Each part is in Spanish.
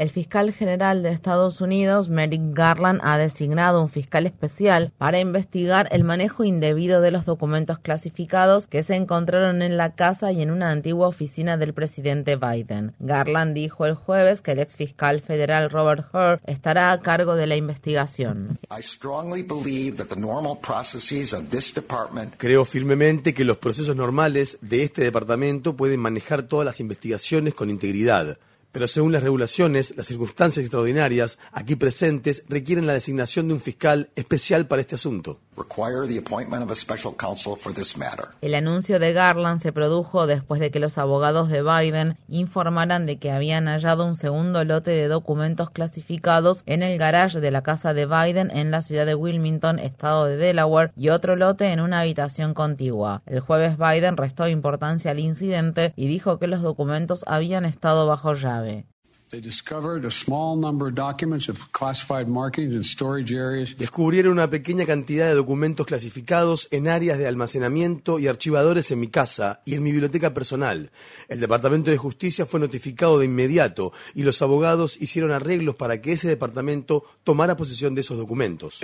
El fiscal general de Estados Unidos, Merrick Garland, ha designado un fiscal especial para investigar el manejo indebido de los documentos clasificados que se encontraron en la casa y en una antigua oficina del presidente Biden. Garland dijo el jueves que el ex fiscal federal Robert Hur estará a cargo de la investigación. Creo firmemente que los procesos normales de este departamento pueden manejar todas las investigaciones con integridad pero según las regulaciones, las circunstancias extraordinarias aquí presentes requieren la designación de un fiscal especial para este asunto. El anuncio de Garland se produjo después de que los abogados de Biden informaran de que habían hallado un segundo lote de documentos clasificados en el garage de la casa de Biden en la ciudad de Wilmington, estado de Delaware, y otro lote en una habitación contigua. El jueves Biden restó importancia al incidente y dijo que los documentos habían estado bajo llave. Descubrieron una pequeña cantidad de documentos clasificados en áreas de almacenamiento y archivadores en mi casa y en mi biblioteca personal. El Departamento de Justicia fue notificado de inmediato y los abogados hicieron arreglos para que ese departamento tomara posesión de esos documentos.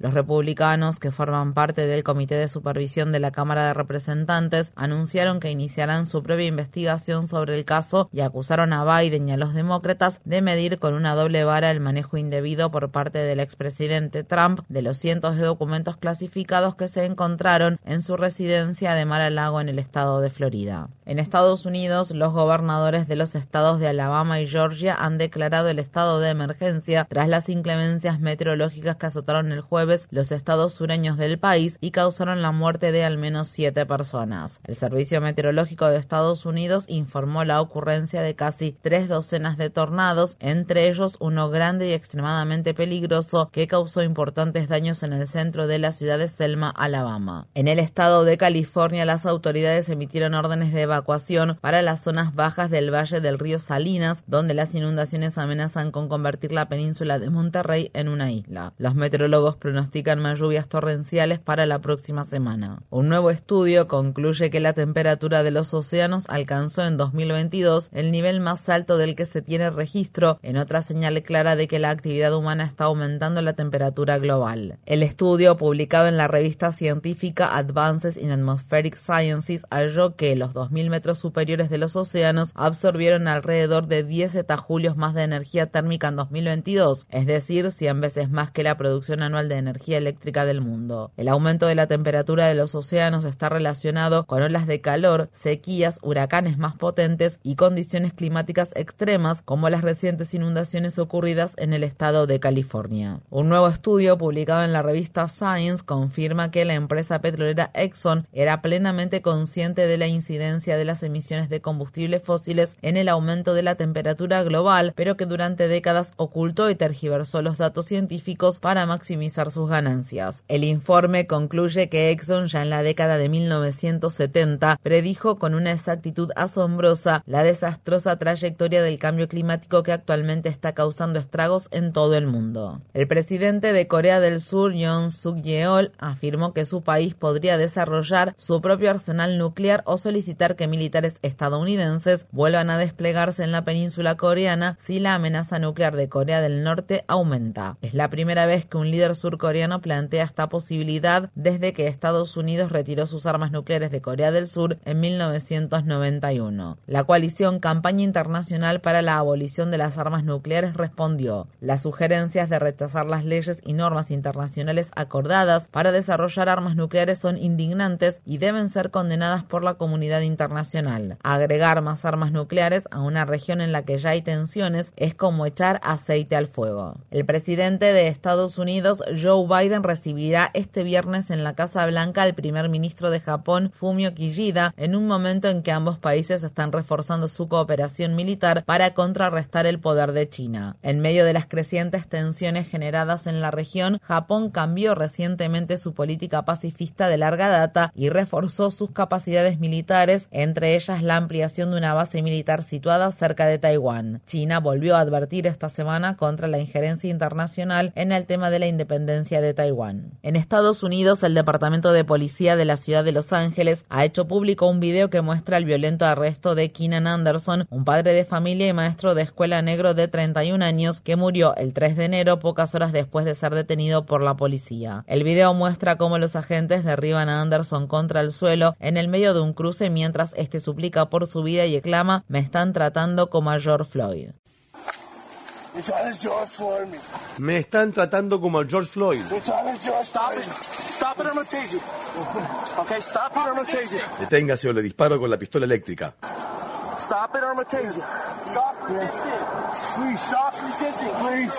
Los republicanos, que forman parte del Comité de Supervisión de la Cámara de Representantes, anunciaron que iniciarán su propia investigación sobre el caso y acusaron a Biden y a los demócratas de medir con una doble vara el manejo indebido por parte del expresidente Trump de los cientos de documentos clasificados que se encontraron en su residencia de Mar-a-Lago en el estado de Florida. En Estados Unidos, los gobernadores de los estados de Alabama y Georgia han declarado el estado de emergencia tras las inclemencias meteorológicas que azotaron el jueves los estados sureños del país y causaron la muerte de al menos siete personas. El Servicio Meteorológico de Estados Unidos informó la ocurrencia de casi tres docenas de tornados, entre ellos uno grande y extremadamente peligroso que causó importantes daños en el centro de la ciudad de Selma, Alabama. En el estado de California, las autoridades emitieron órdenes de evacuación para las zonas bajas del valle del río Salinas, donde las inundaciones amenazan con convertir la península de Monterrey en una isla. Los meteorólogos pronostican más lluvias torrenciales para la próxima semana. Un nuevo estudio concluye que la temperatura de los océanos alcanzó en 2022 el nivel más alto del que se tiene registro, en otra señal clara de que la actividad humana está aumentando la temperatura global. El estudio, publicado en la revista científica Advances in Atmospheric Sciences, halló que los 2.000 metros superiores de los océanos absorbieron alrededor de 10 zetajulios más de energía térmica en 2022, es decir, 100 veces más que la producción anual de energía eléctrica del mundo. El aumento de la temperatura de los océanos está relacionado con olas de calor, sequías, huracanes más potentes y condiciones climáticas extremas como las recientes inundaciones ocurridas en el estado de California. Un nuevo estudio publicado en la revista Science confirma que la empresa petrolera Exxon era plenamente consciente de la incidencia de las emisiones de combustibles fósiles en el aumento de la temperatura global, pero que durante décadas ocultó y tergiversó los datos científicos para maximizar sus ganancias. El informe concluye que Exxon ya en la década de 1970 predijo con una exactitud asombrosa la desastrosa trayectoria del cambio climático que actualmente está causando estragos en todo el mundo. El presidente de Corea del Sur, Yoon Suk Yeol, afirmó que su país podría desarrollar su propio arsenal nuclear o solicitar que militares estadounidenses vuelvan a desplegarse en la península coreana si la amenaza nuclear de Corea del Norte aumenta. Es la primera vez que un líder surcoreano surcoreano plantea esta posibilidad desde que Estados Unidos retiró sus armas nucleares de Corea del Sur en 1991. La coalición Campaña Internacional para la Abolición de las Armas Nucleares respondió. Las sugerencias de rechazar las leyes y normas internacionales acordadas para desarrollar armas nucleares son indignantes y deben ser condenadas por la comunidad internacional. Agregar más armas nucleares a una región en la que ya hay tensiones es como echar aceite al fuego. El presidente de Estados Unidos, Joe Biden, recibirá este viernes en la Casa Blanca al primer ministro de Japón, Fumio Kishida, en un momento en que ambos países están reforzando su cooperación militar para contrarrestar el poder de China. En medio de las crecientes tensiones generadas en la región, Japón cambió recientemente su política pacifista de larga data y reforzó sus capacidades militares, entre ellas la ampliación de una base militar situada cerca de Taiwán. China volvió a advertir esta semana contra la injerencia internacional en el tema de la independencia de Taiwán. En Estados Unidos, el Departamento de Policía de la ciudad de Los Ángeles ha hecho público un video que muestra el violento arresto de Keenan Anderson, un padre de familia y maestro de escuela negro de 31 años que murió el 3 de enero pocas horas después de ser detenido por la policía. El video muestra cómo los agentes derriban a Anderson contra el suelo en el medio de un cruce mientras este suplica por su vida y exclama me están tratando como a George Floyd. Me están tratando como a George Floyd. Deténgase o le disparo con la pistola eléctrica. Stop it or I'm gonna tase you. Stop resisting. Please stop resisting. Please.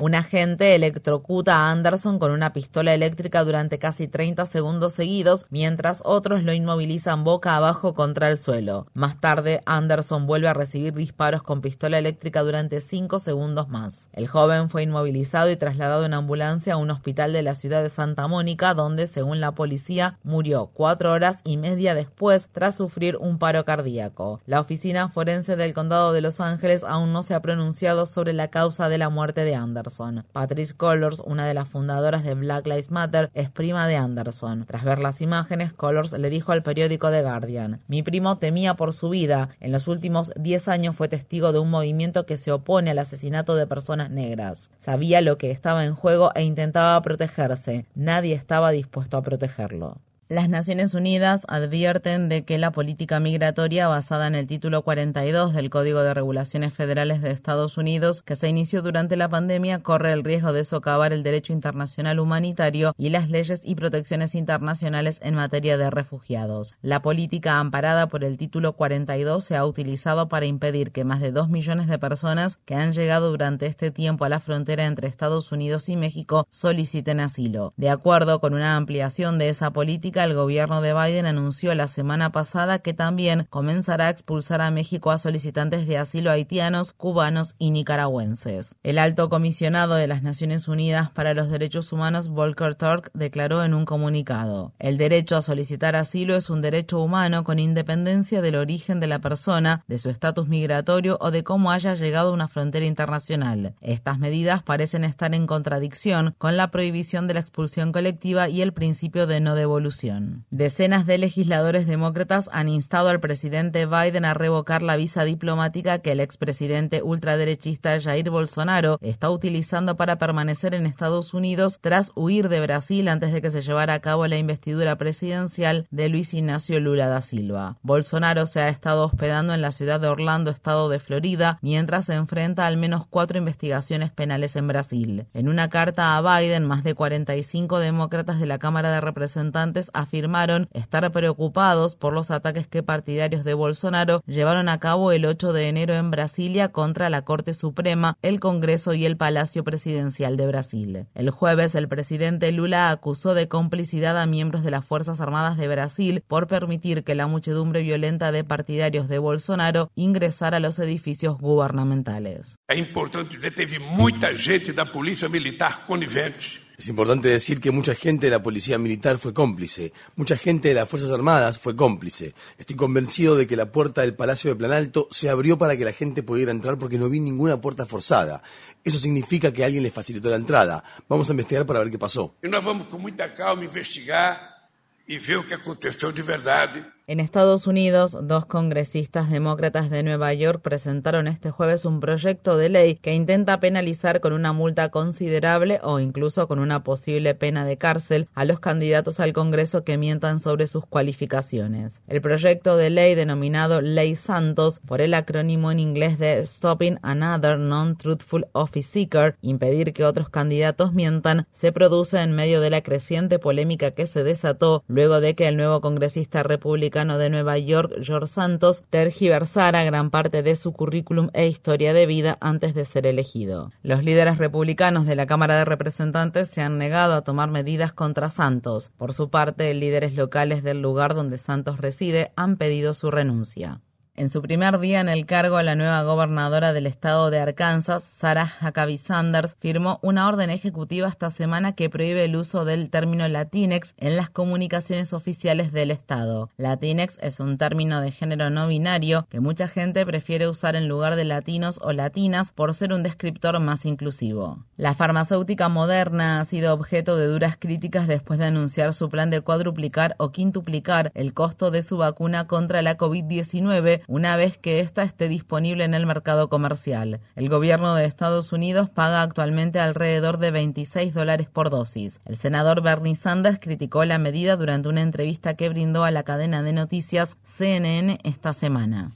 Un agente electrocuta a Anderson con una pistola eléctrica durante casi 30 segundos seguidos, mientras otros lo inmovilizan boca abajo contra el suelo. Más tarde, Anderson vuelve a recibir disparos con pistola eléctrica durante 5 segundos más. El joven fue inmovilizado y trasladado en ambulancia a un hospital de la ciudad de Santa Mónica, donde, según la policía, murió cuatro horas y media después tras sufrir un paro cardíaco. La oficina forense del condado de Los Ángeles aún no se ha pronunciado sobre la causa de la muerte de Anderson. Patrice Collors, una de las fundadoras de Black Lives Matter, es prima de Anderson. Tras ver las imágenes, Collors le dijo al periódico The Guardian, mi primo temía por su vida. En los últimos 10 años fue testigo de un movimiento que se opone al asesinato de personas negras. Sabía lo que estaba en juego e intentaba protegerse. Nadie estaba dispuesto a protegerlo. Las Naciones Unidas advierten de que la política migratoria basada en el título 42 del Código de Regulaciones Federales de Estados Unidos, que se inició durante la pandemia, corre el riesgo de socavar el derecho internacional humanitario y las leyes y protecciones internacionales en materia de refugiados. La política amparada por el título 42 se ha utilizado para impedir que más de dos millones de personas que han llegado durante este tiempo a la frontera entre Estados Unidos y México soliciten asilo. De acuerdo con una ampliación de esa política, el gobierno de Biden anunció la semana pasada que también comenzará a expulsar a México a solicitantes de asilo haitianos, cubanos y nicaragüenses. El alto comisionado de las Naciones Unidas para los Derechos Humanos, Volker Turk, declaró en un comunicado: El derecho a solicitar asilo es un derecho humano con independencia del origen de la persona, de su estatus migratorio o de cómo haya llegado a una frontera internacional. Estas medidas parecen estar en contradicción con la prohibición de la expulsión colectiva y el principio de no devolución. Decenas de legisladores demócratas han instado al presidente Biden a revocar la visa diplomática que el expresidente ultraderechista Jair Bolsonaro está utilizando para permanecer en Estados Unidos tras huir de Brasil antes de que se llevara a cabo la investidura presidencial de Luis Ignacio Lula da Silva. Bolsonaro se ha estado hospedando en la ciudad de Orlando, estado de Florida, mientras se enfrenta a al menos cuatro investigaciones penales en Brasil. En una carta a Biden, más de 45 demócratas de la Cámara de Representantes afirmaron estar preocupados por los ataques que partidarios de Bolsonaro llevaron a cabo el 8 de enero en Brasilia contra la Corte Suprema, el Congreso y el Palacio Presidencial de Brasil. El jueves, el presidente Lula acusó de complicidad a miembros de las Fuerzas Armadas de Brasil por permitir que la muchedumbre violenta de partidarios de Bolsonaro ingresara a los edificios gubernamentales. Es importante que mucha gente la Policía Militar conivente es importante decir que mucha gente de la policía militar fue cómplice, mucha gente de las Fuerzas Armadas fue cómplice. Estoy convencido de que la puerta del Palacio de Planalto se abrió para que la gente pudiera entrar porque no vi ninguna puerta forzada. Eso significa que alguien les facilitó la entrada. Vamos a investigar para ver qué pasó. Y nos vamos con mucha calma investigar y ver lo que aconteció de verdad. En Estados Unidos, dos congresistas demócratas de Nueva York presentaron este jueves un proyecto de ley que intenta penalizar con una multa considerable o incluso con una posible pena de cárcel a los candidatos al Congreso que mientan sobre sus cualificaciones. El proyecto de ley denominado Ley Santos, por el acrónimo en inglés de Stopping Another Non-Truthful Office Seeker, impedir que otros candidatos mientan, se produce en medio de la creciente polémica que se desató luego de que el nuevo congresista republicano de Nueva York, George Santos, tergiversara gran parte de su currículum e historia de vida antes de ser elegido. Los líderes republicanos de la Cámara de Representantes se han negado a tomar medidas contra Santos. Por su parte, líderes locales del lugar donde Santos reside han pedido su renuncia. En su primer día en el cargo, la nueva gobernadora del estado de Arkansas, Sarah Huckabee Sanders, firmó una orden ejecutiva esta semana que prohíbe el uso del término Latinex en las comunicaciones oficiales del estado. Latinex es un término de género no binario que mucha gente prefiere usar en lugar de latinos o latinas por ser un descriptor más inclusivo. La farmacéutica moderna ha sido objeto de duras críticas después de anunciar su plan de cuadruplicar o quintuplicar el costo de su vacuna contra la COVID-19 una vez que ésta esté disponible en el mercado comercial. El gobierno de Estados Unidos paga actualmente alrededor de 26 dólares por dosis. El senador Bernie Sanders criticó la medida durante una entrevista que brindó a la cadena de noticias CNN esta semana.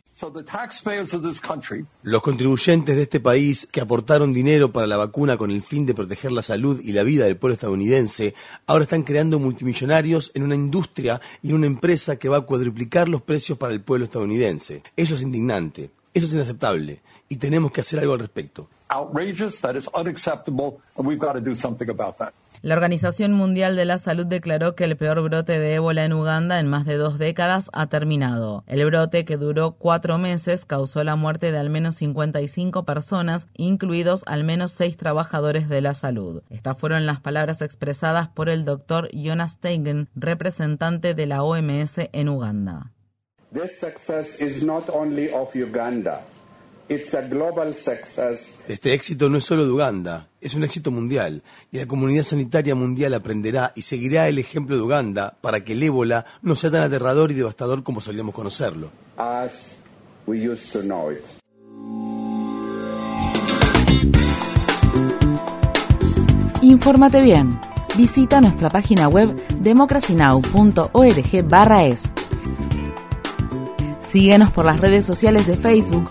Los contribuyentes de este país que aportaron dinero para la vacuna con el fin de proteger la salud y la vida del pueblo estadounidense, ahora están creando multimillonarios en una industria y en una empresa que va a cuadruplicar los precios para el pueblo estadounidense. Eso es indignante, eso es inaceptable y tenemos que hacer algo al respecto. La Organización Mundial de la Salud declaró que el peor brote de ébola en Uganda en más de dos décadas ha terminado. El brote, que duró cuatro meses, causó la muerte de al menos 55 personas, incluidos al menos seis trabajadores de la salud. Estas fueron las palabras expresadas por el doctor Jonas Teigen, representante de la OMS en Uganda. This success is not only of Uganda. Este éxito no es solo de Uganda, es un éxito mundial y la comunidad sanitaria mundial aprenderá y seguirá el ejemplo de Uganda para que el ébola no sea tan aterrador y devastador como solíamos conocerlo. Infórmate bien. Visita nuestra página web democracynow.org/es. Síguenos por las redes sociales de Facebook